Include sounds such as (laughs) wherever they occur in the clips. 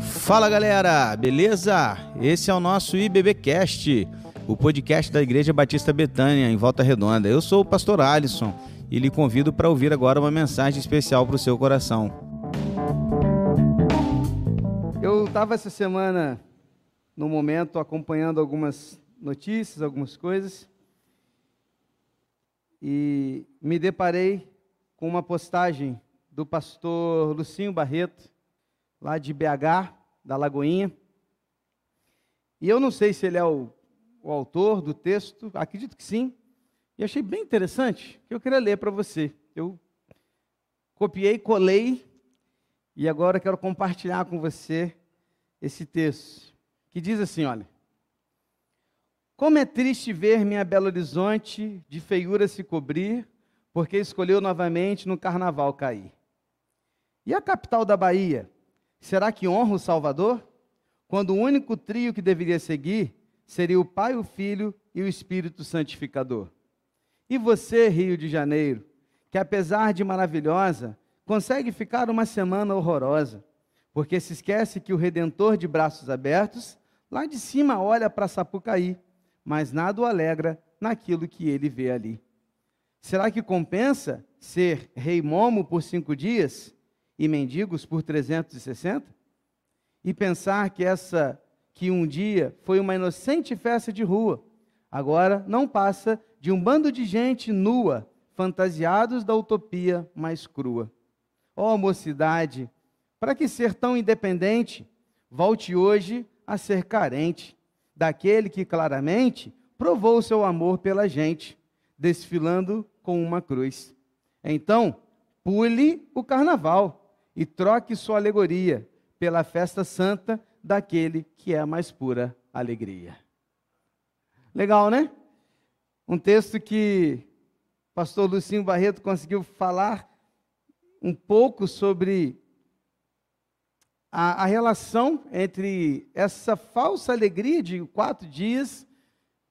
Fala galera, beleza? Esse é o nosso IBBcast, o podcast da Igreja Batista Betânia, em Volta Redonda. Eu sou o pastor Alisson e lhe convido para ouvir agora uma mensagem especial para o seu coração. Eu estava essa semana, no momento, acompanhando algumas notícias, algumas coisas, e me deparei com uma postagem do pastor Lucinho Barreto, lá de BH, da Lagoinha. E eu não sei se ele é o, o autor do texto, acredito que sim. E achei bem interessante, que eu queria ler para você. Eu copiei, colei, e agora quero compartilhar com você esse texto, que diz assim: olha. Como é triste ver minha Belo Horizonte de feiura se cobrir, porque escolheu novamente no carnaval cair. E a capital da Bahia, Será que honra o Salvador? Quando o único trio que deveria seguir seria o Pai, o Filho e o Espírito Santificador. E você, Rio de Janeiro, que apesar de maravilhosa, consegue ficar uma semana horrorosa, porque se esquece que o Redentor de braços abertos, lá de cima olha para Sapucaí, mas nada o alegra naquilo que ele vê ali. Será que compensa ser rei momo por cinco dias e mendigos por 360? E pensar que essa que um dia foi uma inocente festa de rua, agora não passa de um bando de gente nua, fantasiados da utopia mais crua. Ó oh, mocidade, para que ser tão independente? Volte hoje a ser carente daquele que claramente provou seu amor pela gente, desfilando com uma cruz. Então, pule o carnaval e troque sua alegoria pela festa santa daquele que é a mais pura alegria. Legal, né? Um texto que o pastor Lucinho Barreto conseguiu falar um pouco sobre a, a, relação entre essa falsa alegria de quatro dias,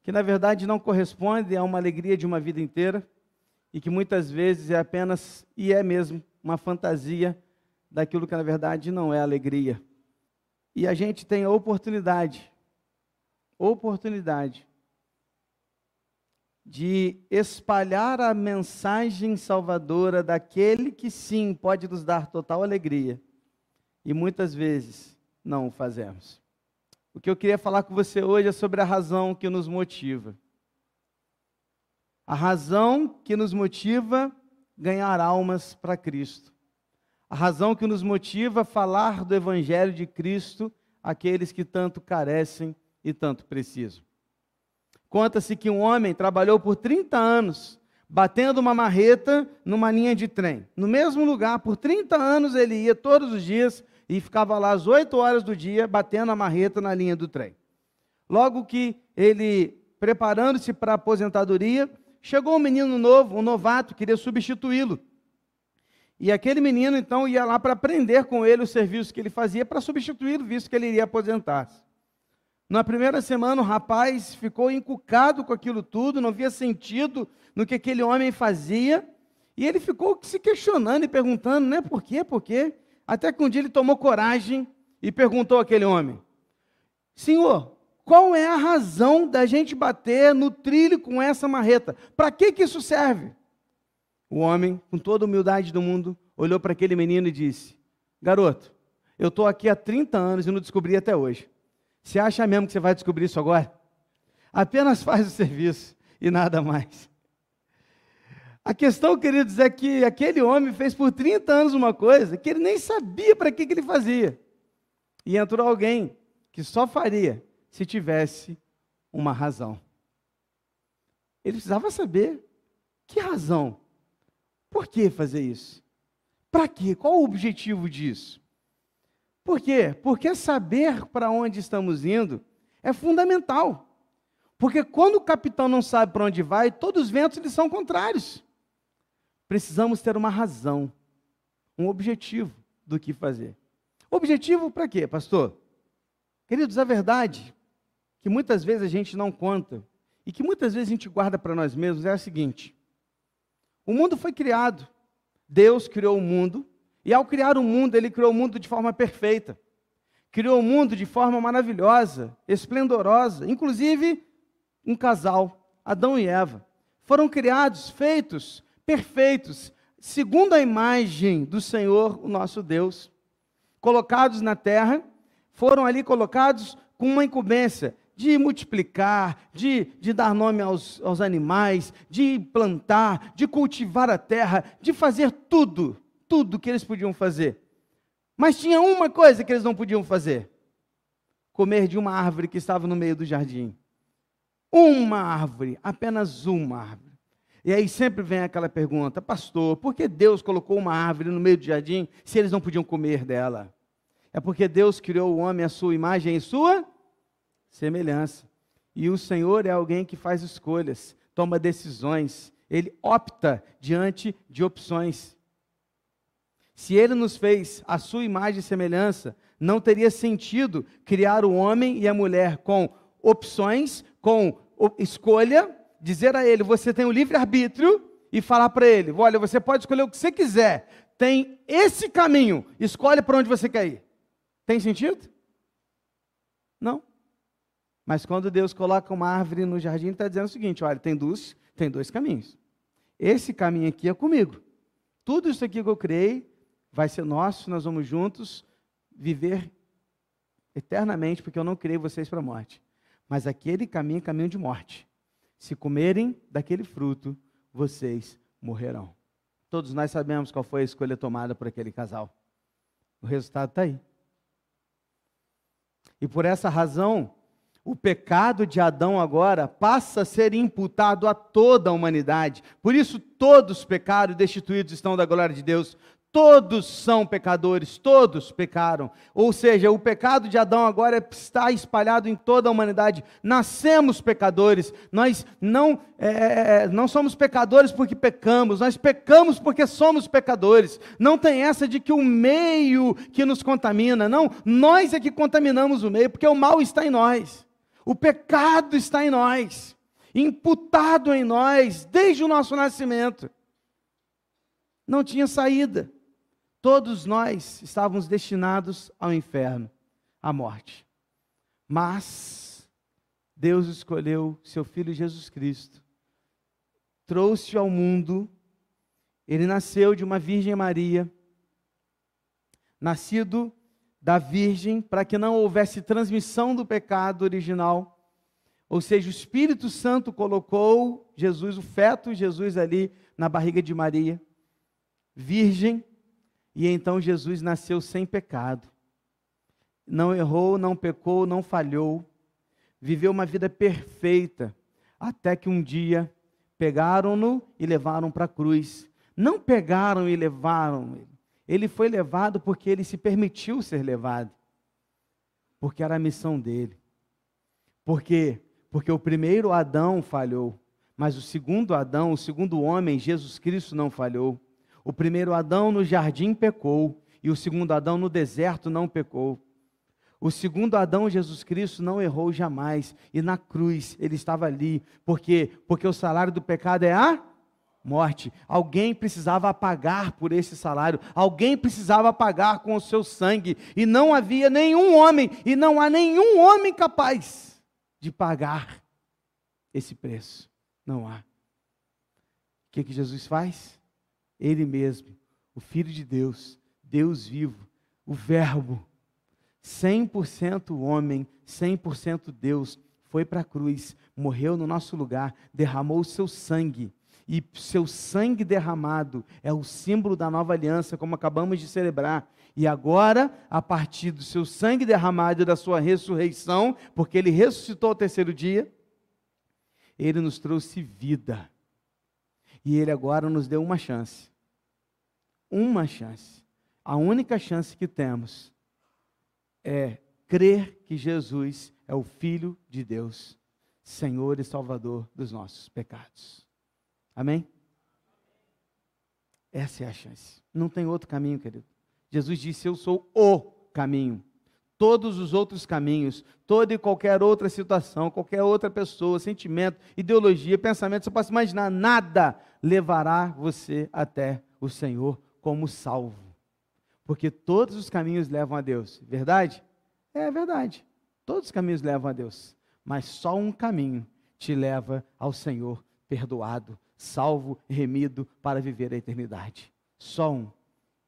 que na verdade não corresponde a uma alegria de uma vida inteira, e que muitas vezes é apenas, e é mesmo, uma fantasia daquilo que na verdade não é alegria. E a gente tem a oportunidade, oportunidade de espalhar a mensagem salvadora daquele que sim pode nos dar total alegria. E muitas vezes não o fazemos. O que eu queria falar com você hoje é sobre a razão que nos motiva. A razão que nos motiva ganhar almas para Cristo a razão que nos motiva a falar do Evangelho de Cristo àqueles que tanto carecem e tanto precisam. Conta-se que um homem trabalhou por 30 anos batendo uma marreta numa linha de trem. No mesmo lugar, por 30 anos ele ia todos os dias e ficava lá às 8 horas do dia batendo a marreta na linha do trem. Logo que ele, preparando-se para a aposentadoria, chegou um menino novo, um novato, queria substituí-lo. E aquele menino, então, ia lá para aprender com ele o serviço que ele fazia para substituí-lo, visto que ele iria aposentar-se. Na primeira semana, o rapaz ficou encucado com aquilo tudo, não via sentido no que aquele homem fazia, e ele ficou se questionando e perguntando, né, por quê, por quê? Até que um dia ele tomou coragem e perguntou àquele homem: Senhor, qual é a razão da gente bater no trilho com essa marreta? Para que, que isso serve? O homem, com toda a humildade do mundo, olhou para aquele menino e disse: Garoto, eu estou aqui há 30 anos e não descobri até hoje. Você acha mesmo que você vai descobrir isso agora? Apenas faz o serviço e nada mais. A questão, queridos, é que aquele homem fez por 30 anos uma coisa que ele nem sabia para que, que ele fazia. E entrou alguém que só faria se tivesse uma razão. Ele precisava saber que razão por que fazer isso? Para quê? Qual o objetivo disso? Por quê? Porque saber para onde estamos indo é fundamental. Porque quando o capitão não sabe para onde vai, todos os ventos eles são contrários. Precisamos ter uma razão, um objetivo do que fazer. Objetivo para quê, pastor? Queridos, a verdade que muitas vezes a gente não conta e que muitas vezes a gente guarda para nós mesmos é a seguinte: o mundo foi criado. Deus criou o mundo E ao criar o mundo, ele criou o mundo de forma perfeita. Criou o mundo de forma maravilhosa, esplendorosa, inclusive um casal, Adão e Eva. Foram criados, feitos, perfeitos, segundo a imagem do Senhor, o nosso Deus. Colocados na terra, foram ali colocados com uma incumbência de multiplicar, de, de dar nome aos, aos animais, de plantar, de cultivar a terra, de fazer tudo, tudo que eles podiam fazer. Mas tinha uma coisa que eles não podiam fazer: comer de uma árvore que estava no meio do jardim. Uma árvore, apenas uma árvore. E aí sempre vem aquela pergunta, pastor, por que Deus colocou uma árvore no meio do jardim se eles não podiam comer dela? É porque Deus criou o homem à sua imagem e sua semelhança. E o Senhor é alguém que faz escolhas, toma decisões, ele opta diante de opções. Se ele nos fez a sua imagem e semelhança, não teria sentido criar o homem e a mulher com opções, com escolha, dizer a ele: você tem o livre-arbítrio, e falar para ele: olha, você pode escolher o que você quiser, tem esse caminho, escolhe para onde você quer ir. Tem sentido? Não. Mas quando Deus coloca uma árvore no jardim, está dizendo o seguinte: olha, tem dois, tem dois caminhos. Esse caminho aqui é comigo. Tudo isso aqui que eu criei vai ser nosso, nós vamos juntos viver eternamente, porque eu não criei vocês para a morte. Mas aquele caminho é caminho de morte. Se comerem daquele fruto, vocês morrerão. Todos nós sabemos qual foi a escolha tomada por aquele casal. O resultado está aí. E por essa razão, o pecado de Adão agora passa a ser imputado a toda a humanidade. Por isso, todos pecaram e destituídos estão da glória de Deus. Todos são pecadores, todos pecaram. Ou seja, o pecado de Adão agora está espalhado em toda a humanidade. Nascemos pecadores. Nós não, é, é, é, não somos pecadores porque pecamos, nós pecamos porque somos pecadores. Não tem essa de que o meio que nos contamina. Não, nós é que contaminamos o meio, porque o mal está em nós. O pecado está em nós, imputado em nós desde o nosso nascimento. Não tinha saída. Todos nós estávamos destinados ao inferno, à morte. Mas Deus escolheu seu filho Jesus Cristo, trouxe ao mundo, ele nasceu de uma Virgem Maria, nascido da Virgem para que não houvesse transmissão do pecado original. Ou seja, o Espírito Santo colocou Jesus, o feto Jesus ali na barriga de Maria, virgem, e então Jesus nasceu sem pecado. Não errou, não pecou, não falhou, viveu uma vida perfeita, até que um dia pegaram-no e levaram para a cruz. Não pegaram e levaram, ele foi levado porque ele se permitiu ser levado. Porque era a missão dele. Por quê? Porque o primeiro Adão falhou, mas o segundo Adão, o segundo homem, Jesus Cristo, não falhou. O primeiro Adão no jardim pecou, e o segundo Adão no deserto não pecou. O segundo Adão, Jesus Cristo, não errou jamais, e na cruz ele estava ali, porque porque o salário do pecado é a morte. Alguém precisava pagar por esse salário, alguém precisava pagar com o seu sangue, e não havia nenhum homem, e não há nenhum homem capaz de pagar esse preço. Não há. O que, que Jesus faz? Ele mesmo, o Filho de Deus, Deus vivo, o Verbo, 100% homem, 100% Deus, foi para a cruz, morreu no nosso lugar, derramou o seu sangue e seu sangue derramado é o símbolo da nova aliança, como acabamos de celebrar. E agora, a partir do seu sangue derramado e da sua ressurreição, porque ele ressuscitou ao terceiro dia, ele nos trouxe vida. E ele agora nos deu uma chance. Uma chance. A única chance que temos é crer que Jesus é o Filho de Deus, Senhor e Salvador dos nossos pecados. Amém? Essa é a chance. Não tem outro caminho, querido. Jesus disse: Eu sou o caminho. Todos os outros caminhos, toda e qualquer outra situação, qualquer outra pessoa, sentimento, ideologia, pensamento, você pode imaginar, nada levará você até o Senhor como salvo. Porque todos os caminhos levam a Deus. Verdade? É verdade. Todos os caminhos levam a Deus. Mas só um caminho te leva ao Senhor perdoado, salvo, remido para viver a eternidade. Só um.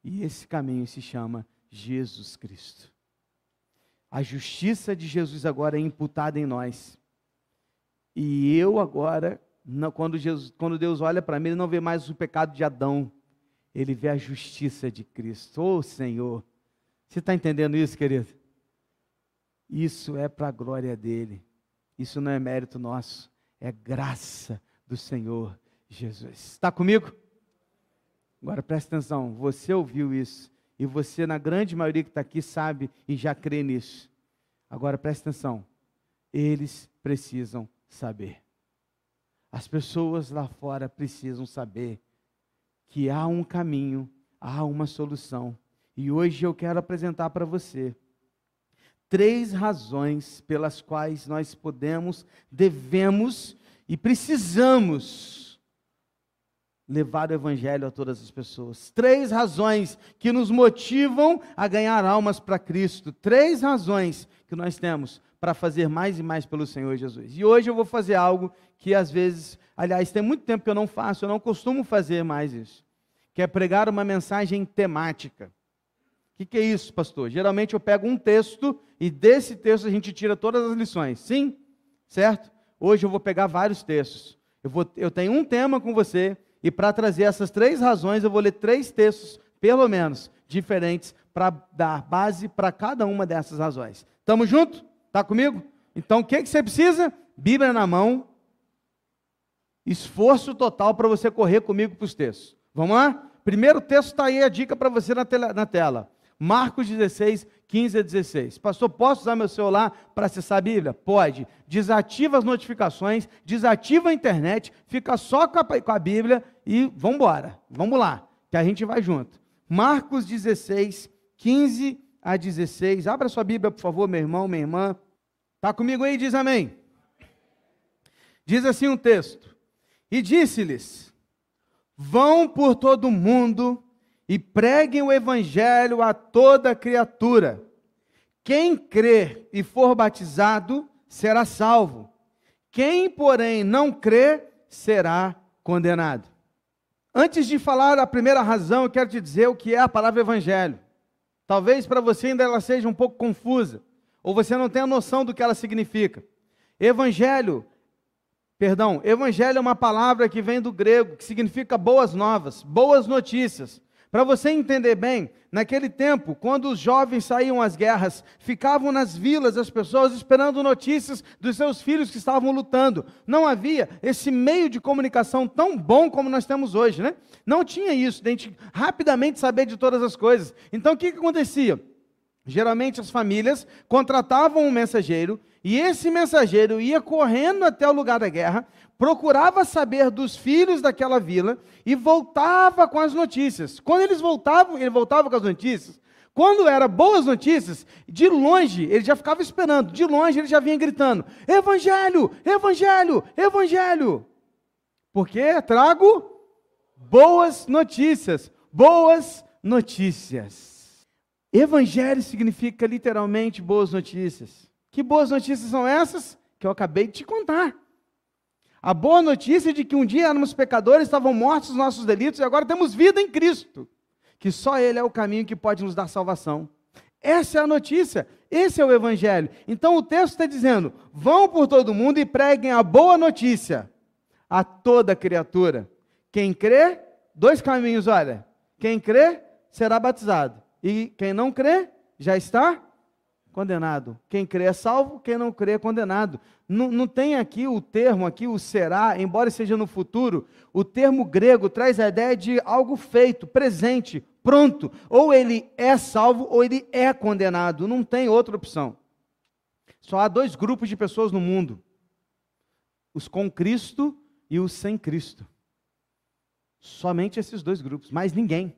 E esse caminho se chama Jesus Cristo. A justiça de Jesus agora é imputada em nós. E eu agora, quando, Jesus, quando Deus olha para mim, ele não vê mais o pecado de Adão, ele vê a justiça de Cristo. Ô oh, Senhor, você está entendendo isso, querido? Isso é para a glória dele. Isso não é mérito nosso, é graça do Senhor Jesus. Está comigo? Agora preste atenção, você ouviu isso, e você, na grande maioria que está aqui, sabe e já crê nisso. Agora preste atenção, eles precisam saber. As pessoas lá fora precisam saber que há um caminho, há uma solução. E hoje eu quero apresentar para você três razões pelas quais nós podemos, devemos e precisamos levar o Evangelho a todas as pessoas. Três razões que nos motivam a ganhar almas para Cristo. Três razões que nós temos para fazer mais e mais pelo Senhor Jesus. E hoje eu vou fazer algo que às vezes, aliás, tem muito tempo que eu não faço, eu não costumo fazer mais isso, que é pregar uma mensagem temática. O que, que é isso, pastor? Geralmente eu pego um texto e desse texto a gente tira todas as lições. Sim? Certo? Hoje eu vou pegar vários textos. Eu, vou, eu tenho um tema com você, e para trazer essas três razões, eu vou ler três textos, pelo menos, diferentes, para dar base para cada uma dessas razões. Estamos juntos? Está comigo? Então, o que, que você precisa? Bíblia na mão, esforço total para você correr comigo para os textos. Vamos lá? Primeiro texto está aí a dica para você na tela. Marcos 16, 15 a 16. Pastor, posso usar meu celular para acessar a Bíblia? Pode. Desativa as notificações, desativa a internet, fica só com a, com a Bíblia e vamos embora. Vamos lá, que a gente vai junto. Marcos 16, 15 a 16. Abra sua Bíblia, por favor, meu irmão, minha irmã. Está comigo aí? Diz amém. Diz assim um texto: E disse-lhes: Vão por todo o mundo e preguem o evangelho a toda criatura. Quem crer e for batizado será salvo. Quem, porém, não crer será condenado. Antes de falar a primeira razão, eu quero te dizer o que é a palavra evangelho. Talvez para você ainda ela seja um pouco confusa, ou você não tenha noção do que ela significa. Evangelho, perdão, evangelho é uma palavra que vem do grego, que significa boas novas, boas notícias. Para você entender bem, naquele tempo, quando os jovens saíam às guerras, ficavam nas vilas as pessoas esperando notícias dos seus filhos que estavam lutando. Não havia esse meio de comunicação tão bom como nós temos hoje, né? Não tinha isso, de a gente rapidamente saber de todas as coisas. Então o que, que acontecia? Geralmente as famílias contratavam um mensageiro e esse mensageiro ia correndo até o lugar da guerra, procurava saber dos filhos daquela vila e voltava com as notícias. Quando eles voltavam, ele voltava com as notícias. Quando era boas notícias, de longe ele já ficava esperando, de longe ele já vinha gritando: Evangelho, Evangelho, Evangelho. Porque trago boas notícias, boas notícias. Evangelho significa literalmente boas notícias. Que boas notícias são essas? Que eu acabei de te contar. A boa notícia de que um dia éramos pecadores, estavam mortos os nossos delitos e agora temos vida em Cristo. Que só Ele é o caminho que pode nos dar salvação. Essa é a notícia, esse é o Evangelho. Então o texto está dizendo: vão por todo mundo e preguem a boa notícia a toda criatura. Quem crê, dois caminhos, olha. Quem crê será batizado. E quem não crê já está condenado. Quem crê é salvo, quem não crê é condenado. Não, não tem aqui o termo, aqui o será, embora seja no futuro, o termo grego traz a ideia de algo feito, presente, pronto. Ou ele é salvo ou ele é condenado. Não tem outra opção. Só há dois grupos de pessoas no mundo: os com Cristo e os sem Cristo. Somente esses dois grupos, mais ninguém.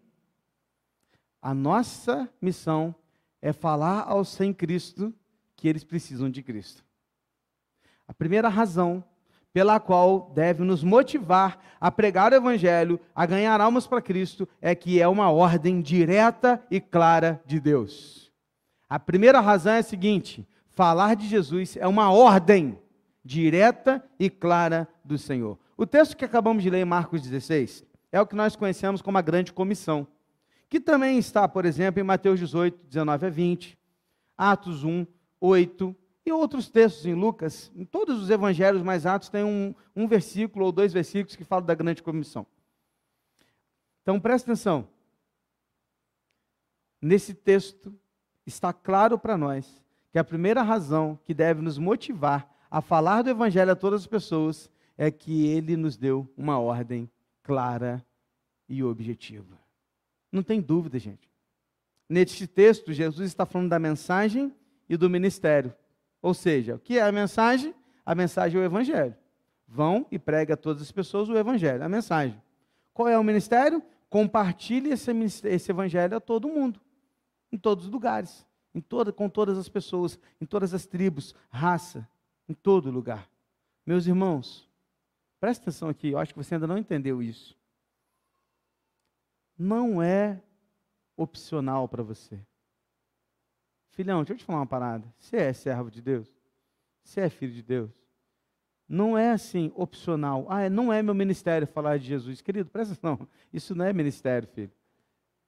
A nossa missão é falar aos sem Cristo que eles precisam de Cristo. A primeira razão pela qual deve nos motivar a pregar o Evangelho, a ganhar almas para Cristo, é que é uma ordem direta e clara de Deus. A primeira razão é a seguinte: falar de Jesus é uma ordem direta e clara do Senhor. O texto que acabamos de ler Marcos 16 é o que nós conhecemos como a grande comissão, que também está, por exemplo, em Mateus 18, 19 a 20, Atos 1, 8 e outros textos em Lucas. Em todos os evangelhos mais Atos tem um, um versículo ou dois versículos que falam da grande comissão. Então preste atenção. Nesse texto está claro para nós que a primeira razão que deve nos motivar a falar do Evangelho a todas as pessoas é que ele nos deu uma ordem clara e objetiva. Não tem dúvida, gente. Neste texto, Jesus está falando da mensagem e do ministério. Ou seja, o que é a mensagem? A mensagem é o Evangelho. Vão e prega a todas as pessoas o Evangelho, a mensagem. Qual é o ministério? Compartilhe esse, esse Evangelho a todo mundo, em todos os lugares, em toda, com todas as pessoas, em todas as tribos, raça, em todo lugar. Meus irmãos, presta atenção aqui, eu acho que você ainda não entendeu isso. Não é opcional para você. Filhão, deixa eu te falar uma parada. Você é servo de Deus? Você é filho de Deus? Não é assim, opcional. Ah, não é meu ministério falar de Jesus. Querido, presta atenção. Isso não é ministério, filho.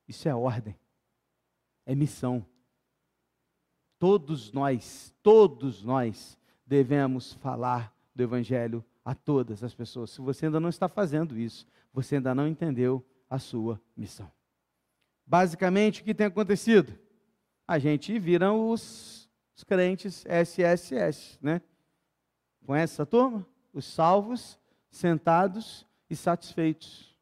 Isso é ordem. É missão. Todos nós, todos nós devemos falar do Evangelho a todas as pessoas. Se você ainda não está fazendo isso, você ainda não entendeu a sua missão. Basicamente, o que tem acontecido? A gente vira os, os crentes SSS, né? Conhece essa turma? Os salvos, sentados e satisfeitos.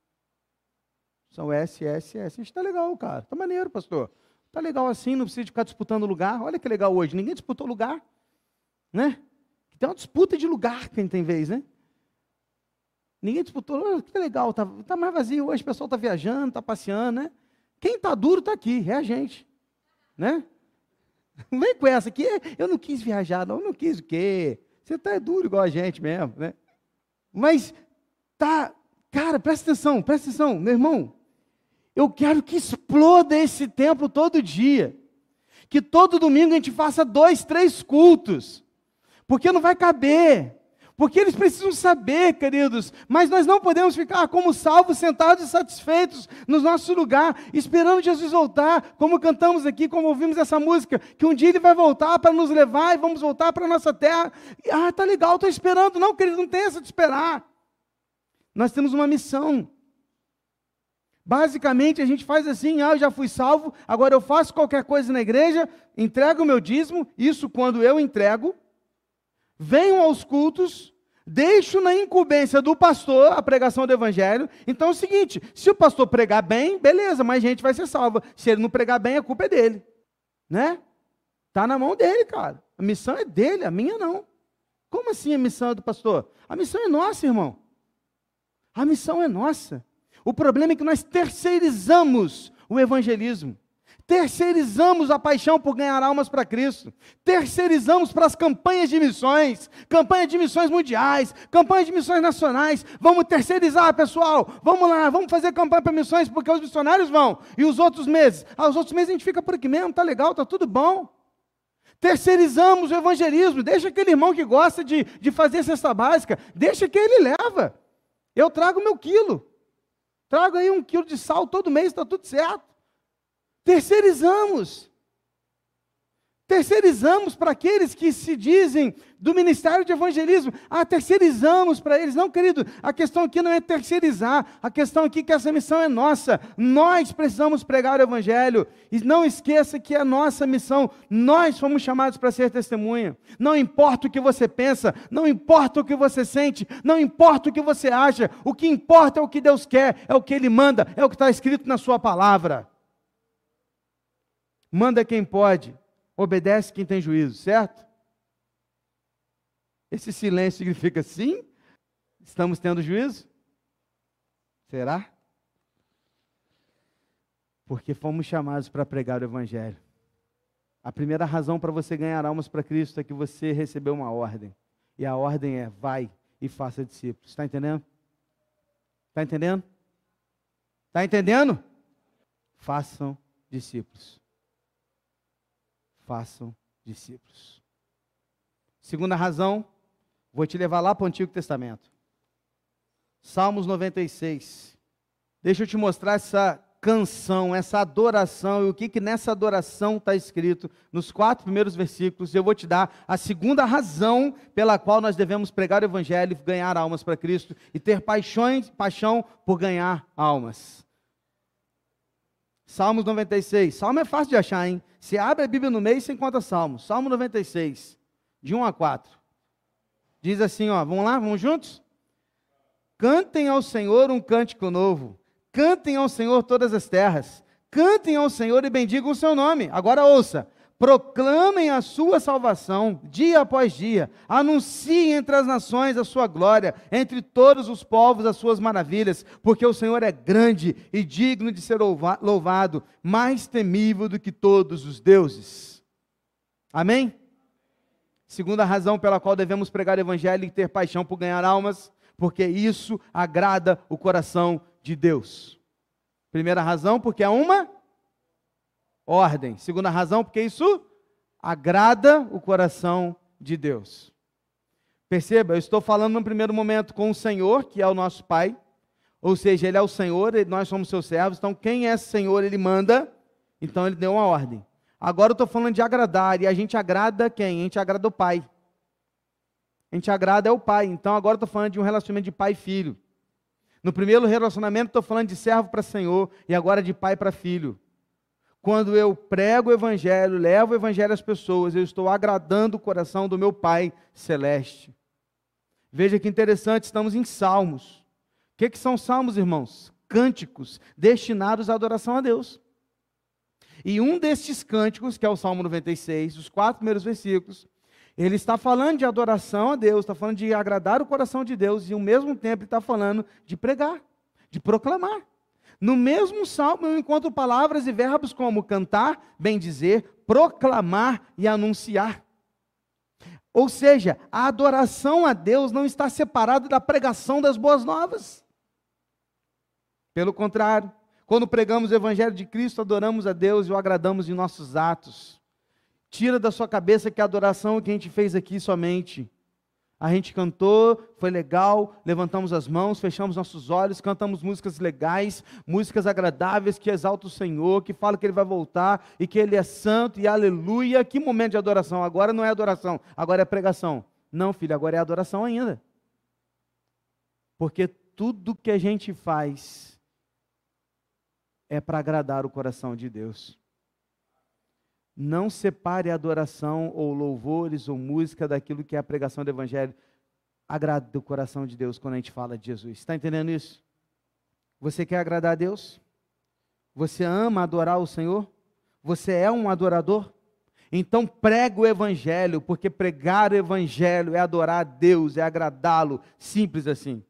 São SSS. A gente está legal, cara. Está maneiro, pastor. Está legal assim, não precisa ficar disputando lugar. Olha que legal hoje. Ninguém disputou lugar, né? Tem uma disputa de lugar quem tem vez, né? Ninguém disputou, que legal, tá, tá mais vazio hoje, o pessoal está viajando, está passeando, né? Quem está duro está aqui, é a gente, né? Não (laughs) vem com essa aqui, eu não quis viajar, não, eu não quis o quê? Você está duro igual a gente mesmo, né? Mas tá, cara, presta atenção, presta atenção, meu irmão. Eu quero que exploda esse templo todo dia. Que todo domingo a gente faça dois, três cultos porque não vai caber. Porque eles precisam saber, queridos, mas nós não podemos ficar como salvos, sentados e satisfeitos no nosso lugar, esperando Jesus voltar, como cantamos aqui, como ouvimos essa música, que um dia ele vai voltar para nos levar e vamos voltar para a nossa terra. Ah, tá legal, estou esperando. Não, querido, não tem essa de esperar. Nós temos uma missão. Basicamente, a gente faz assim: ah, eu já fui salvo, agora eu faço qualquer coisa na igreja, entrego o meu dízimo, isso quando eu entrego, venham aos cultos, deixo na incumbência do pastor a pregação do evangelho. Então é o seguinte: se o pastor pregar bem, beleza, mais gente vai ser salva. Se ele não pregar bem, a culpa é dele. Né? Está na mão dele, cara. A missão é dele, a minha não. Como assim a missão é do pastor? A missão é nossa, irmão. A missão é nossa. O problema é que nós terceirizamos o evangelismo. Terceirizamos a paixão por ganhar almas para Cristo. Terceirizamos para as campanhas de missões, campanha de missões mundiais, campanha de missões nacionais. Vamos terceirizar, pessoal. Vamos lá, vamos fazer campanha para missões, porque os missionários vão. E os outros meses? Ah, os outros meses a gente fica por aqui mesmo, tá legal, tá tudo bom. Terceirizamos o evangelismo. Deixa aquele irmão que gosta de, de fazer cesta básica, deixa que ele leva. Eu trago meu quilo. Trago aí um quilo de sal todo mês, está tudo certo. Terceirizamos. Terceirizamos para aqueles que se dizem do ministério de evangelismo. Ah, terceirizamos para eles. Não, querido, a questão aqui não é terceirizar. A questão aqui é que essa missão é nossa. Nós precisamos pregar o evangelho. E não esqueça que é nossa missão. Nós fomos chamados para ser testemunha. Não importa o que você pensa, não importa o que você sente, não importa o que você acha. O que importa é o que Deus quer, é o que Ele manda, é o que está escrito na Sua palavra manda quem pode, obedece quem tem juízo, certo? Esse silêncio significa sim? Estamos tendo juízo? Será? Porque fomos chamados para pregar o Evangelho. A primeira razão para você ganhar almas para Cristo é que você recebeu uma ordem. E a ordem é: vai e faça discípulos. Está entendendo? Está entendendo? Está entendendo? Façam discípulos. Façam discípulos. Segunda razão, vou te levar lá para o Antigo Testamento. Salmos 96. Deixa eu te mostrar essa canção, essa adoração e o que, que nessa adoração está escrito nos quatro primeiros versículos. Eu vou te dar a segunda razão pela qual nós devemos pregar o Evangelho, ganhar almas para Cristo e ter paixões, paixão por ganhar almas. Salmos 96. Salmo é fácil de achar, hein? Se abre a Bíblia no meio, você encontra Salmos. Salmo 96, de 1 a 4. Diz assim, ó, vamos lá, vamos juntos? Cantem ao Senhor um cântico novo Cantem ao Senhor todas as terras. Cantem ao Senhor e bendigam o seu nome. Agora ouça. Proclamem a sua salvação dia após dia. Anunciem entre as nações a sua glória, entre todos os povos as suas maravilhas, porque o Senhor é grande e digno de ser louvado, mais temível do que todos os deuses. Amém? Segunda razão pela qual devemos pregar o evangelho e ter paixão por ganhar almas, porque isso agrada o coração de Deus. Primeira razão, porque é uma ordem. Segunda razão, porque isso agrada o coração de Deus. Perceba, eu estou falando no primeiro momento com o Senhor, que é o nosso Pai, ou seja, Ele é o Senhor, nós somos seus servos, então quem é Senhor, Ele manda, então Ele deu uma ordem. Agora eu estou falando de agradar, e a gente agrada quem? A gente agrada o Pai. A gente agrada é o Pai, então agora eu estou falando de um relacionamento de pai e filho. No primeiro relacionamento, estou falando de servo para Senhor e agora de pai para filho. Quando eu prego o Evangelho, levo o Evangelho às pessoas, eu estou agradando o coração do meu Pai celeste. Veja que interessante, estamos em salmos. O que, que são salmos, irmãos? Cânticos destinados à adoração a Deus. E um destes cânticos, que é o Salmo 96, os quatro primeiros versículos, ele está falando de adoração a Deus, está falando de agradar o coração de Deus, e ao mesmo tempo ele está falando de pregar, de proclamar. No mesmo salmo eu encontro palavras e verbos como cantar, bem dizer, proclamar e anunciar. Ou seja, a adoração a Deus não está separada da pregação das boas novas. Pelo contrário, quando pregamos o Evangelho de Cristo, adoramos a Deus e o agradamos em nossos atos. Tira da sua cabeça que a adoração que a gente fez aqui somente. A gente cantou, foi legal, levantamos as mãos, fechamos nossos olhos, cantamos músicas legais, músicas agradáveis que exaltam o Senhor, que falam que Ele vai voltar e que Ele é santo e aleluia. Que momento de adoração? Agora não é adoração, agora é pregação. Não, filho, agora é adoração ainda. Porque tudo que a gente faz é para agradar o coração de Deus. Não separe a adoração ou louvores ou música daquilo que é a pregação do Evangelho. Agrada o coração de Deus quando a gente fala de Jesus. Está entendendo isso? Você quer agradar a Deus? Você ama adorar o Senhor? Você é um adorador? Então prega o Evangelho, porque pregar o Evangelho é adorar a Deus, é agradá-lo. Simples assim.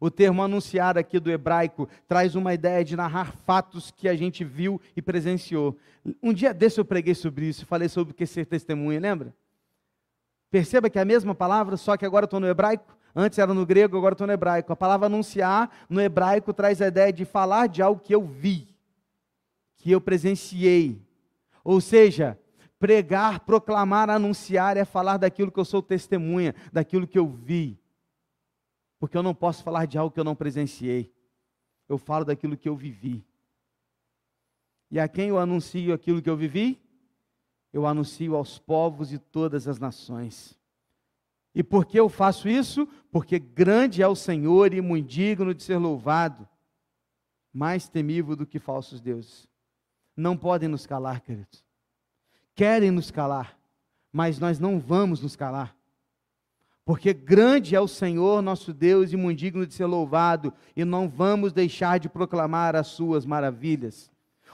O termo anunciar aqui do hebraico traz uma ideia de narrar fatos que a gente viu e presenciou. Um dia desse eu preguei sobre isso, falei sobre o que ser testemunha, lembra? Perceba que é a mesma palavra, só que agora estou no hebraico. Antes era no grego, agora estou no hebraico. A palavra anunciar no hebraico traz a ideia de falar de algo que eu vi, que eu presenciei. Ou seja, pregar, proclamar, anunciar é falar daquilo que eu sou testemunha, daquilo que eu vi porque eu não posso falar de algo que eu não presenciei. Eu falo daquilo que eu vivi. E a quem eu anuncio aquilo que eu vivi? Eu anuncio aos povos de todas as nações. E por que eu faço isso? Porque grande é o Senhor e muito digno de ser louvado, mais temível do que falsos deuses. Não podem nos calar, queridos. Querem nos calar, mas nós não vamos nos calar. Porque grande é o Senhor nosso Deus e muito digno de ser louvado, e não vamos deixar de proclamar as suas maravilhas.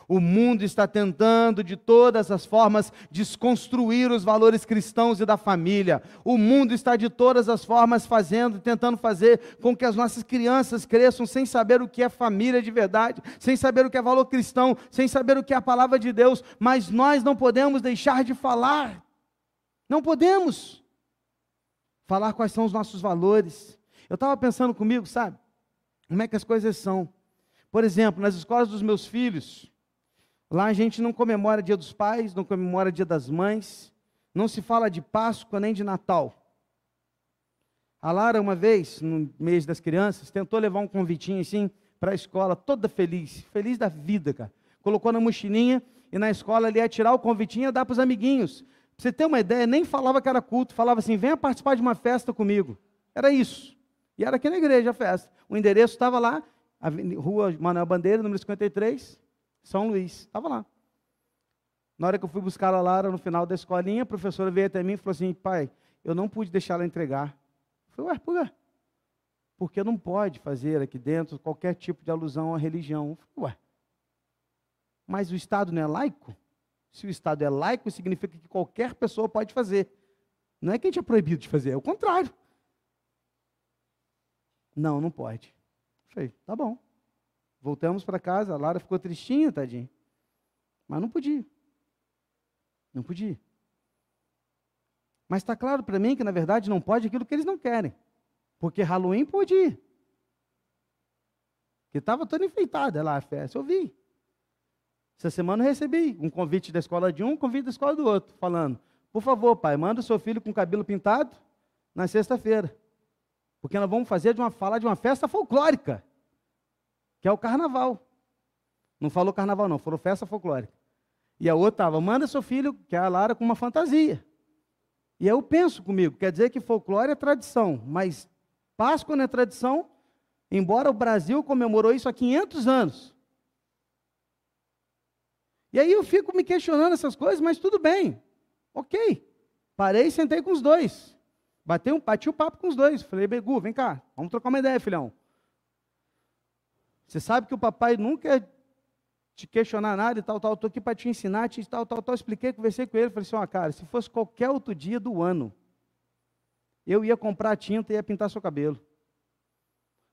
O mundo está tentando de todas as formas desconstruir os valores cristãos e da família. O mundo está de todas as formas fazendo, tentando fazer com que as nossas crianças cresçam sem saber o que é família de verdade, sem saber o que é valor cristão, sem saber o que é a palavra de Deus, mas nós não podemos deixar de falar. Não podemos falar quais são os nossos valores. Eu estava pensando comigo, sabe? Como é que as coisas são. Por exemplo, nas escolas dos meus filhos, lá a gente não comemora Dia dos Pais, não comemora Dia das Mães, não se fala de Páscoa nem de Natal. A Lara, uma vez, no mês das crianças, tentou levar um convitinho assim para a escola, toda feliz, feliz da vida, cara. Colocou na mochilinha e na escola ele ia tirar o convitinho e dar para os amiguinhos. Você ter uma ideia, nem falava que era culto, falava assim: venha participar de uma festa comigo. Era isso. E era aqui na igreja a festa. O endereço estava lá, Rua Manuel Bandeira, número 53, São Luís. Estava lá. Na hora que eu fui buscar a Lara no final da escolinha, a professora veio até mim e falou assim: pai, eu não pude deixar ela entregar. Eu falei, ué, por quê? Porque não pode fazer aqui dentro qualquer tipo de alusão à religião. Eu falei, ué, mas o Estado não é laico? Se o Estado é laico, significa que qualquer pessoa pode fazer. Não é que a gente é proibido de fazer, é o contrário. Não, não pode. Falei, tá bom. Voltamos para casa, a Lara ficou tristinha, tadinha. Mas não podia. Não podia. Mas está claro para mim que, na verdade, não pode aquilo que eles não querem. Porque Halloween podia. Que estava toda enfeitada lá a festa. Eu vi. Essa semana eu recebi um convite da escola de um, um convite da escola do outro, falando: por favor, pai, manda o seu filho com o cabelo pintado na sexta-feira. Porque nós vamos fazer de uma fala de uma festa folclórica, que é o carnaval. Não falou carnaval, não, falou festa folclórica. E a outra estava, manda seu filho, que é a Lara, com uma fantasia. E eu penso comigo, quer dizer que folclore é tradição, mas Páscoa não é tradição, embora o Brasil comemorou isso há 500 anos. E aí eu fico me questionando essas coisas, mas tudo bem, ok. Parei e sentei com os dois. Batei um, bati o papo com os dois. Falei, Begu, vem cá, vamos trocar uma ideia, filhão. Você sabe que o papai nunca te questionar nada e tal, tal, estou aqui para te ensinar, te, tal, tal, tal. Expliquei, conversei com ele, falei assim, ó, cara, se fosse qualquer outro dia do ano, eu ia comprar tinta e ia pintar seu cabelo.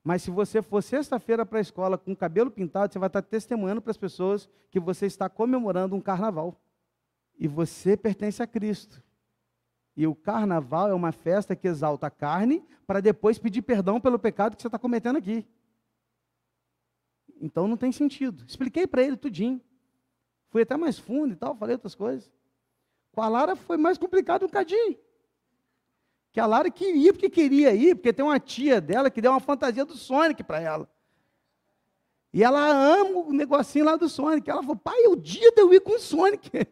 Mas se você for sexta-feira para a escola com o cabelo pintado, você vai estar testemunhando para as pessoas que você está comemorando um carnaval. E você pertence a Cristo. E o carnaval é uma festa que exalta a carne para depois pedir perdão pelo pecado que você está cometendo aqui. Então não tem sentido. Expliquei para ele tudinho. Fui até mais fundo e tal, falei outras coisas. Com a Lara foi mais complicado um cadinho. Que a Lara queria porque queria ir, porque tem uma tia dela que deu uma fantasia do Sonic para ela. E ela ama o negocinho lá do Sonic. Ela falou, pai, é o dia de eu ir com o Sonic. (laughs)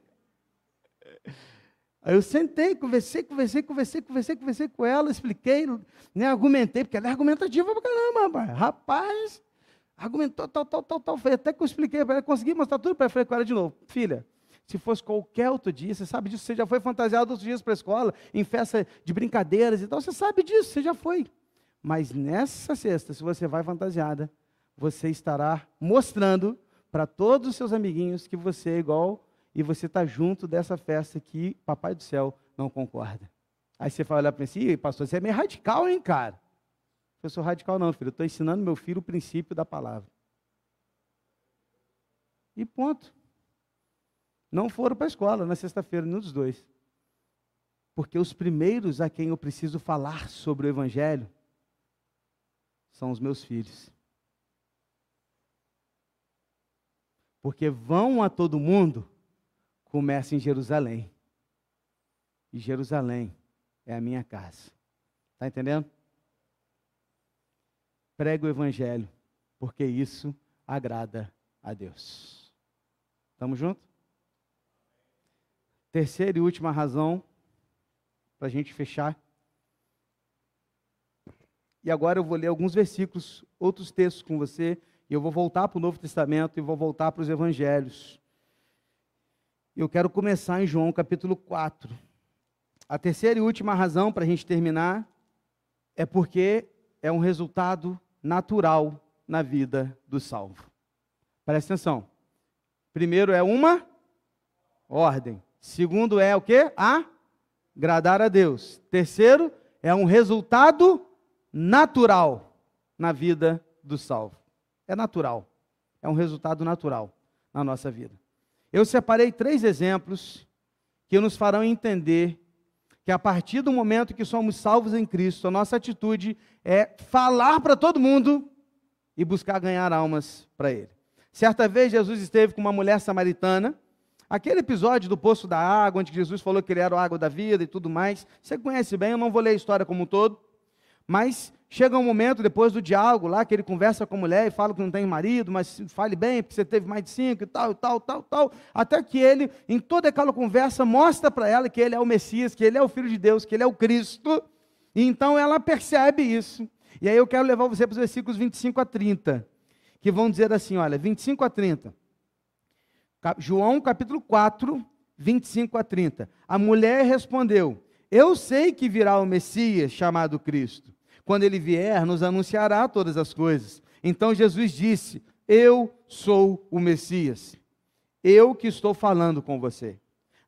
Aí eu sentei, conversei, conversei, conversei, conversei, conversei com ela, expliquei, né, argumentei, porque ela é argumentativa pra caramba, rapaz. Rapaz, argumentou tal, tal, tal, tal. Até que eu expliquei para ela, consegui mostrar tudo para ela. Falei com ela de novo, filha, se fosse qualquer outro dia, você sabe disso, você já foi fantasiado outros dias para a escola, em festa de brincadeiras e tal, você sabe disso, você já foi. Mas nessa sexta, se você vai fantasiada, você estará mostrando para todos os seus amiguinhos que você é igual e você está junto dessa festa que Papai do Céu não concorda. Aí você vai olhar para mim assim, pastor, você é meio radical, hein, cara? Eu sou radical não, filho. Eu estou ensinando meu filho o princípio da palavra. E ponto. Não foram para a escola na sexta-feira, nenhum dos dois. Porque os primeiros a quem eu preciso falar sobre o Evangelho são os meus filhos. Porque vão a todo mundo, começa em Jerusalém. E Jerusalém é a minha casa. Está entendendo? Prega o Evangelho, porque isso agrada a Deus. Estamos juntos? Terceira e última razão, para a gente fechar. E agora eu vou ler alguns versículos, outros textos com você, e eu vou voltar para o Novo Testamento e vou voltar para os Evangelhos. Eu quero começar em João capítulo 4. A terceira e última razão para a gente terminar é porque é um resultado natural na vida do salvo. Presta atenção. Primeiro é uma ordem. Segundo é o que? Agradar a Deus. Terceiro é um resultado natural na vida do salvo. É natural. É um resultado natural na nossa vida. Eu separei três exemplos que nos farão entender que a partir do momento que somos salvos em Cristo, a nossa atitude é falar para todo mundo e buscar ganhar almas para Ele. Certa vez Jesus esteve com uma mulher samaritana, aquele episódio do poço da água, onde Jesus falou que ele era a água da vida e tudo mais, você conhece bem, eu não vou ler a história como um todo, mas chega um momento, depois do diálogo lá, que ele conversa com a mulher e fala que não tem marido, mas fale bem, porque você teve mais de cinco e tal, e tal, tal, tal. Até que ele, em toda aquela conversa, mostra para ela que ele é o Messias, que ele é o Filho de Deus, que ele é o Cristo. E então ela percebe isso. E aí eu quero levar você para os versículos 25 a 30, que vão dizer assim: olha, 25 a 30. João capítulo 4, 25 a 30. A mulher respondeu: Eu sei que virá o Messias chamado Cristo. Quando ele vier, nos anunciará todas as coisas. Então Jesus disse: Eu sou o Messias. Eu que estou falando com você.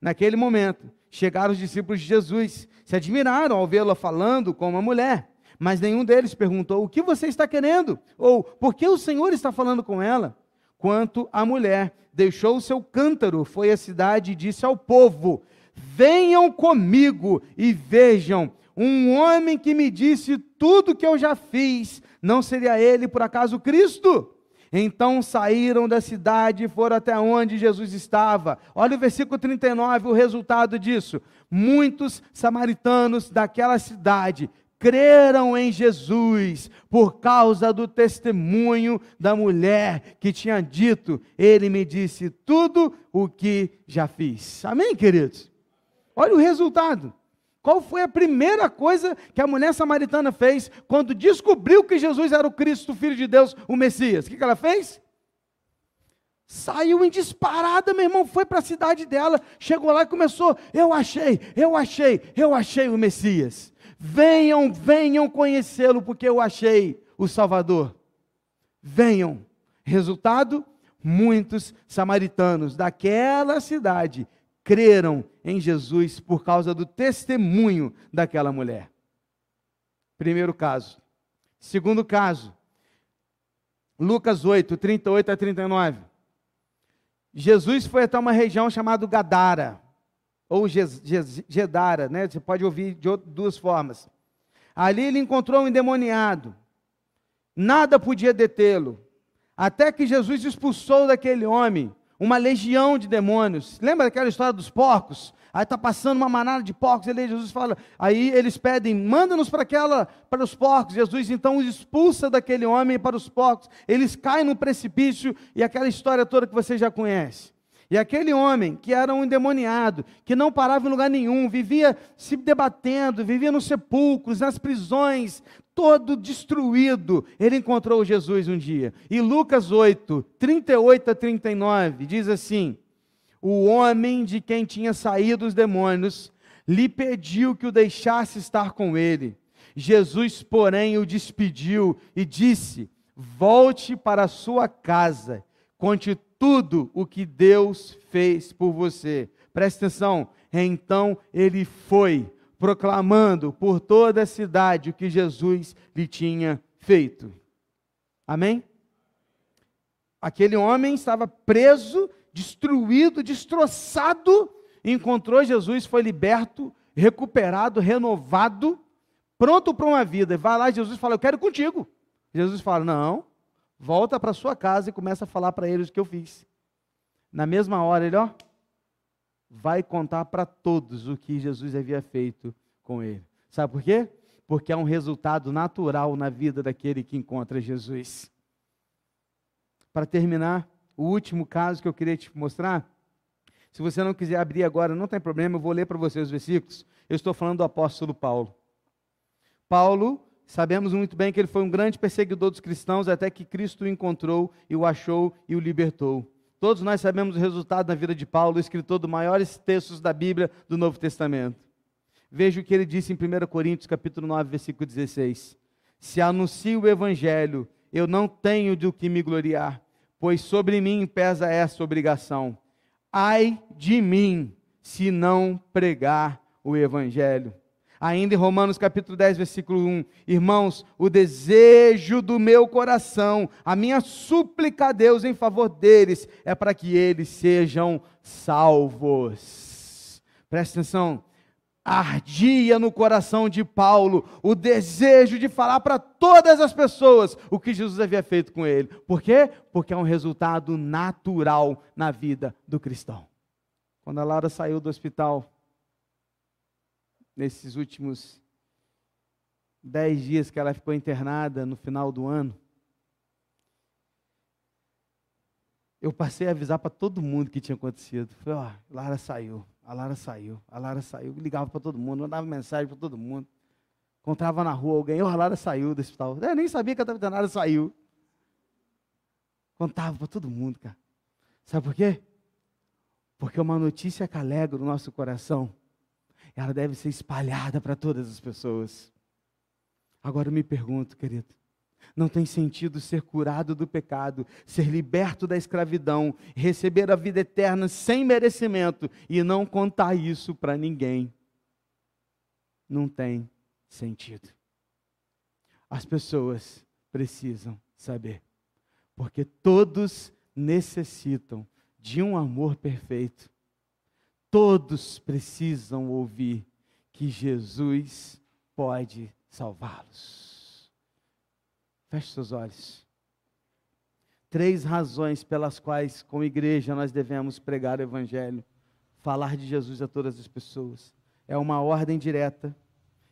Naquele momento, chegaram os discípulos de Jesus, se admiraram ao vê-la falando com uma mulher, mas nenhum deles perguntou: O que você está querendo? Ou por que o Senhor está falando com ela? Quanto a mulher deixou o seu cântaro, foi à cidade e disse ao povo: Venham comigo e vejam um homem que me disse tudo que eu já fiz, não seria ele por acaso Cristo? Então saíram da cidade e foram até onde Jesus estava. Olha o versículo 39, o resultado disso. Muitos samaritanos daquela cidade creram em Jesus por causa do testemunho da mulher que tinha dito: Ele me disse tudo o que já fiz. Amém, queridos? Olha o resultado. Qual foi a primeira coisa que a mulher samaritana fez quando descobriu que Jesus era o Cristo, o Filho de Deus, o Messias? O que ela fez? Saiu em disparada, meu irmão, foi para a cidade dela, chegou lá e começou: Eu achei, eu achei, eu achei o Messias. Venham, venham conhecê-lo, porque eu achei o Salvador. Venham. Resultado: muitos samaritanos daquela cidade creram em Jesus por causa do testemunho daquela mulher. Primeiro caso. Segundo caso, Lucas 8, 38 a 39. Jesus foi até uma região chamada Gadara, ou Gedara, né? Você pode ouvir de duas formas. Ali ele encontrou um endemoniado. Nada podia detê-lo. Até que Jesus expulsou daquele homem uma legião de demônios. Lembra daquela história dos porcos? Aí está passando uma manada de porcos, e Jesus fala, aí eles pedem, manda-nos para aquela, para os porcos. Jesus então os expulsa daquele homem para os porcos. Eles caem no precipício e aquela história toda que você já conhece. E aquele homem que era um endemoniado, que não parava em lugar nenhum, vivia se debatendo, vivia nos sepulcros, nas prisões, todo destruído, ele encontrou Jesus um dia. E Lucas 8, 38 a 39, diz assim: O homem de quem tinha saído os demônios lhe pediu que o deixasse estar com ele. Jesus, porém, o despediu e disse: Volte para a sua casa, conte tudo o que Deus fez por você. Preste atenção. Então ele foi proclamando por toda a cidade o que Jesus lhe tinha feito. Amém? Aquele homem estava preso, destruído, destroçado, encontrou Jesus, foi liberto, recuperado, renovado, pronto para uma vida. Vai lá, Jesus fala: Eu quero contigo. Jesus fala: Não, volta para sua casa e começa a falar para eles o que eu fiz. Na mesma hora, ele, ó, vai contar para todos o que Jesus havia feito com ele. Sabe por quê? Porque é um resultado natural na vida daquele que encontra Jesus. Para terminar, o último caso que eu queria te mostrar, se você não quiser abrir agora, não tem problema, eu vou ler para você os versículos. Eu estou falando do apóstolo Paulo. Paulo, sabemos muito bem que ele foi um grande perseguidor dos cristãos até que Cristo o encontrou e o achou e o libertou. Todos nós sabemos o resultado na vida de Paulo, escritor dos maiores textos da Bíblia do Novo Testamento. Veja o que ele disse em 1 Coríntios, capítulo 9, versículo 16. Se anuncio o evangelho, eu não tenho de o que me gloriar, pois sobre mim pesa essa obrigação. Ai de mim, se não pregar o evangelho. Ainda em Romanos capítulo 10, versículo 1. Irmãos, o desejo do meu coração, a minha súplica a Deus em favor deles, é para que eles sejam salvos. Presta atenção. ardia no coração de Paulo o desejo de falar para todas as pessoas o que Jesus havia feito com ele. Por quê? Porque é um resultado natural na vida do cristão. Quando a Laura saiu do hospital, nesses últimos dez dias que ela ficou internada no final do ano, eu passei a avisar para todo mundo que tinha acontecido. Falei, ó, oh, Lara saiu, a Lara saiu, a Lara saiu. Ligava para todo mundo, mandava mensagem para todo mundo. Encontrava na rua alguém, ó, oh, a Lara saiu do hospital. Eu nem sabia que a internada saiu. Contava para todo mundo, cara. Sabe por quê? Porque uma notícia que alegra o nosso coração, ela deve ser espalhada para todas as pessoas. Agora eu me pergunto, querido, não tem sentido ser curado do pecado, ser liberto da escravidão, receber a vida eterna sem merecimento e não contar isso para ninguém. Não tem sentido. As pessoas precisam saber, porque todos necessitam de um amor perfeito. Todos precisam ouvir que Jesus pode salvá-los. Feche seus olhos. Três razões pelas quais, como igreja, nós devemos pregar o Evangelho, falar de Jesus a todas as pessoas. É uma ordem direta,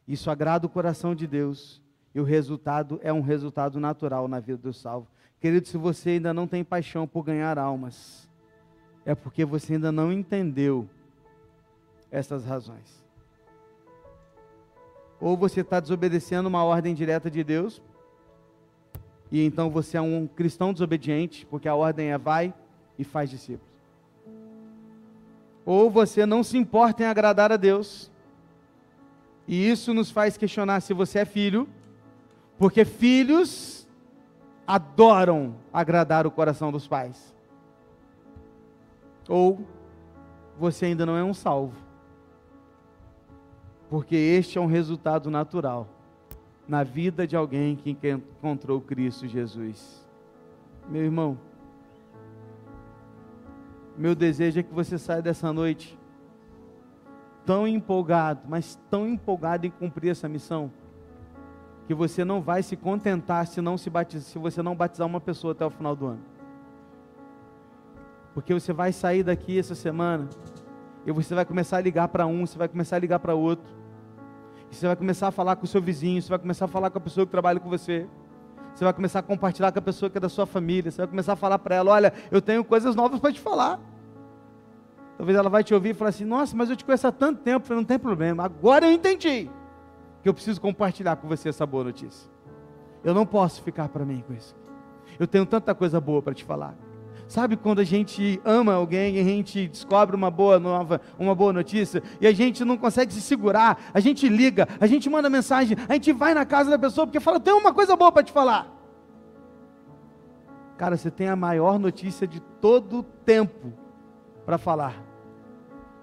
isso agrada o coração de Deus, e o resultado é um resultado natural na vida do salvo. Querido, se você ainda não tem paixão por ganhar almas, é porque você ainda não entendeu essas razões. Ou você está desobedecendo uma ordem direta de Deus, e então você é um cristão desobediente, porque a ordem é vai e faz discípulos. Ou você não se importa em agradar a Deus, e isso nos faz questionar se você é filho, porque filhos adoram agradar o coração dos pais ou você ainda não é um salvo. Porque este é um resultado natural na vida de alguém que encontrou Cristo Jesus. Meu irmão, meu desejo é que você saia dessa noite tão empolgado, mas tão empolgado em cumprir essa missão, que você não vai se contentar se não se batizar, se você não batizar uma pessoa até o final do ano. Porque você vai sair daqui essa semana e você vai começar a ligar para um, você vai começar a ligar para outro. E você vai começar a falar com o seu vizinho, você vai começar a falar com a pessoa que trabalha com você. Você vai começar a compartilhar com a pessoa que é da sua família. Você vai começar a falar para ela: Olha, eu tenho coisas novas para te falar. Talvez ela vai te ouvir e falar assim: Nossa, mas eu te conheço há tanto tempo. Falei, não tem problema. Agora eu entendi que eu preciso compartilhar com você essa boa notícia. Eu não posso ficar para mim com isso. Eu tenho tanta coisa boa para te falar. Sabe quando a gente ama alguém e a gente descobre uma boa nova, uma boa notícia e a gente não consegue se segurar, a gente liga, a gente manda mensagem, a gente vai na casa da pessoa porque fala: "Tem uma coisa boa para te falar". Cara, você tem a maior notícia de todo o tempo para falar.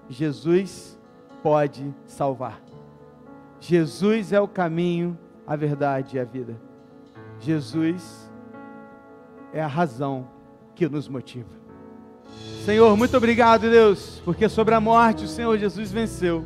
Jesus pode salvar. Jesus é o caminho, a verdade e a vida. Jesus é a razão que nos motiva. Senhor, muito obrigado, Deus, porque sobre a morte o Senhor Jesus venceu.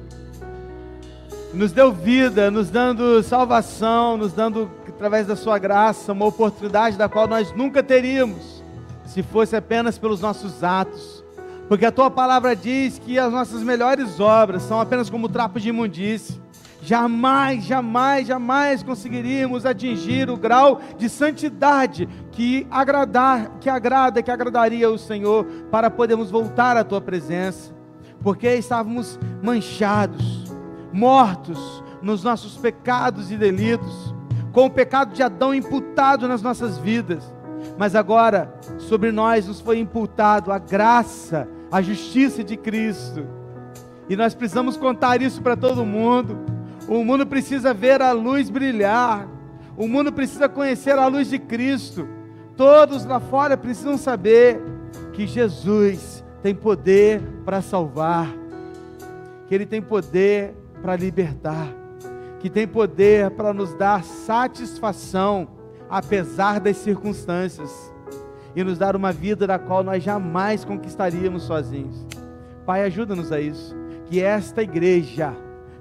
Nos deu vida, nos dando salvação, nos dando, através da Sua graça, uma oportunidade da qual nós nunca teríamos, se fosse apenas pelos nossos atos. Porque a Tua palavra diz que as nossas melhores obras são apenas como trapos de imundície jamais, jamais, jamais conseguiríamos atingir o grau de santidade que agradar, que agrada, que agradaria o Senhor para podermos voltar à tua presença, porque estávamos manchados, mortos nos nossos pecados e delitos, com o pecado de Adão imputado nas nossas vidas. Mas agora sobre nós nos foi imputado a graça, a justiça de Cristo. E nós precisamos contar isso para todo mundo o mundo precisa ver a luz brilhar. O mundo precisa conhecer a luz de Cristo. Todos lá fora precisam saber que Jesus tem poder para salvar, que Ele tem poder para libertar, que tem poder para nos dar satisfação, apesar das circunstâncias, e nos dar uma vida da qual nós jamais conquistaríamos sozinhos. Pai, ajuda-nos a isso, que esta igreja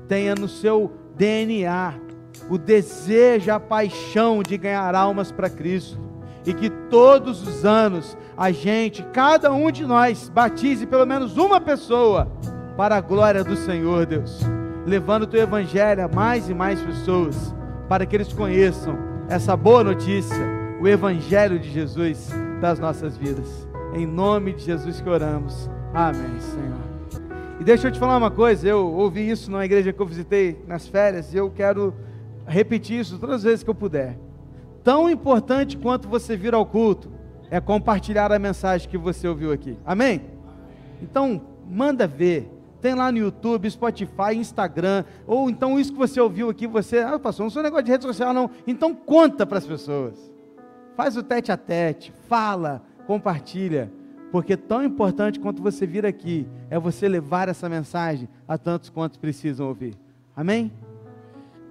tenha no seu DNA o desejo, a paixão de ganhar almas para Cristo. E que todos os anos a gente, cada um de nós, batize pelo menos uma pessoa para a glória do Senhor, Deus. Levando o teu evangelho a mais e mais pessoas, para que eles conheçam essa boa notícia, o evangelho de Jesus das nossas vidas. Em nome de Jesus que oramos. Amém, Senhor. E deixa eu te falar uma coisa, eu ouvi isso numa igreja que eu visitei nas férias e eu quero repetir isso todas as vezes que eu puder. Tão importante quanto você vir ao culto é compartilhar a mensagem que você ouviu aqui. Amém? Então, manda ver. Tem lá no YouTube, Spotify, Instagram, ou então isso que você ouviu aqui, você, ah, pastor, não sou negócio de rede social não. Então conta para as pessoas. Faz o tete a tete, fala, compartilha, porque tão importante quanto você vir aqui é você levar essa mensagem a tantos quantos precisam ouvir. Amém?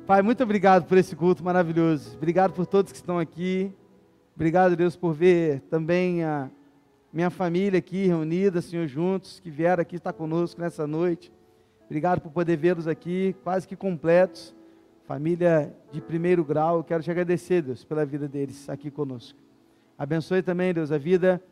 Pai, muito obrigado por esse culto maravilhoso. Obrigado por todos que estão aqui. Obrigado, Deus, por ver também a minha família aqui reunida, Senhor, juntos, que vieram aqui estar conosco nessa noite. Obrigado por poder vê-los aqui, quase que completos. Família de primeiro grau, quero te agradecer, Deus, pela vida deles aqui conosco. Abençoe também, Deus, a vida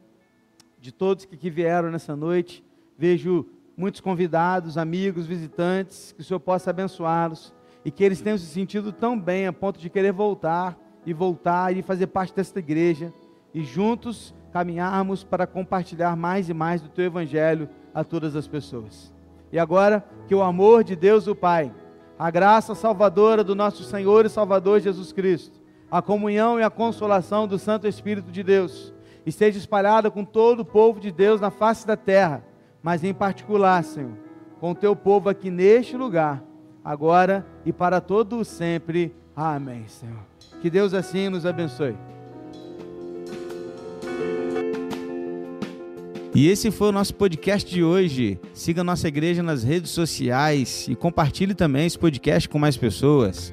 de todos que aqui vieram nessa noite. Vejo muitos convidados, amigos, visitantes, que o Senhor possa abençoá-los e que eles tenham se sentido tão bem a ponto de querer voltar e voltar e fazer parte desta igreja e juntos caminharmos para compartilhar mais e mais do teu evangelho a todas as pessoas. E agora, que o amor de Deus o Pai, a graça salvadora do nosso Senhor e Salvador Jesus Cristo, a comunhão e a consolação do Santo Espírito de Deus esteja espalhada com todo o povo de Deus na face da terra, mas em particular, Senhor, com o teu povo aqui neste lugar agora e para todo o sempre. Amém, Senhor. Que Deus assim nos abençoe. E esse foi o nosso podcast de hoje. Siga nossa igreja nas redes sociais e compartilhe também esse podcast com mais pessoas.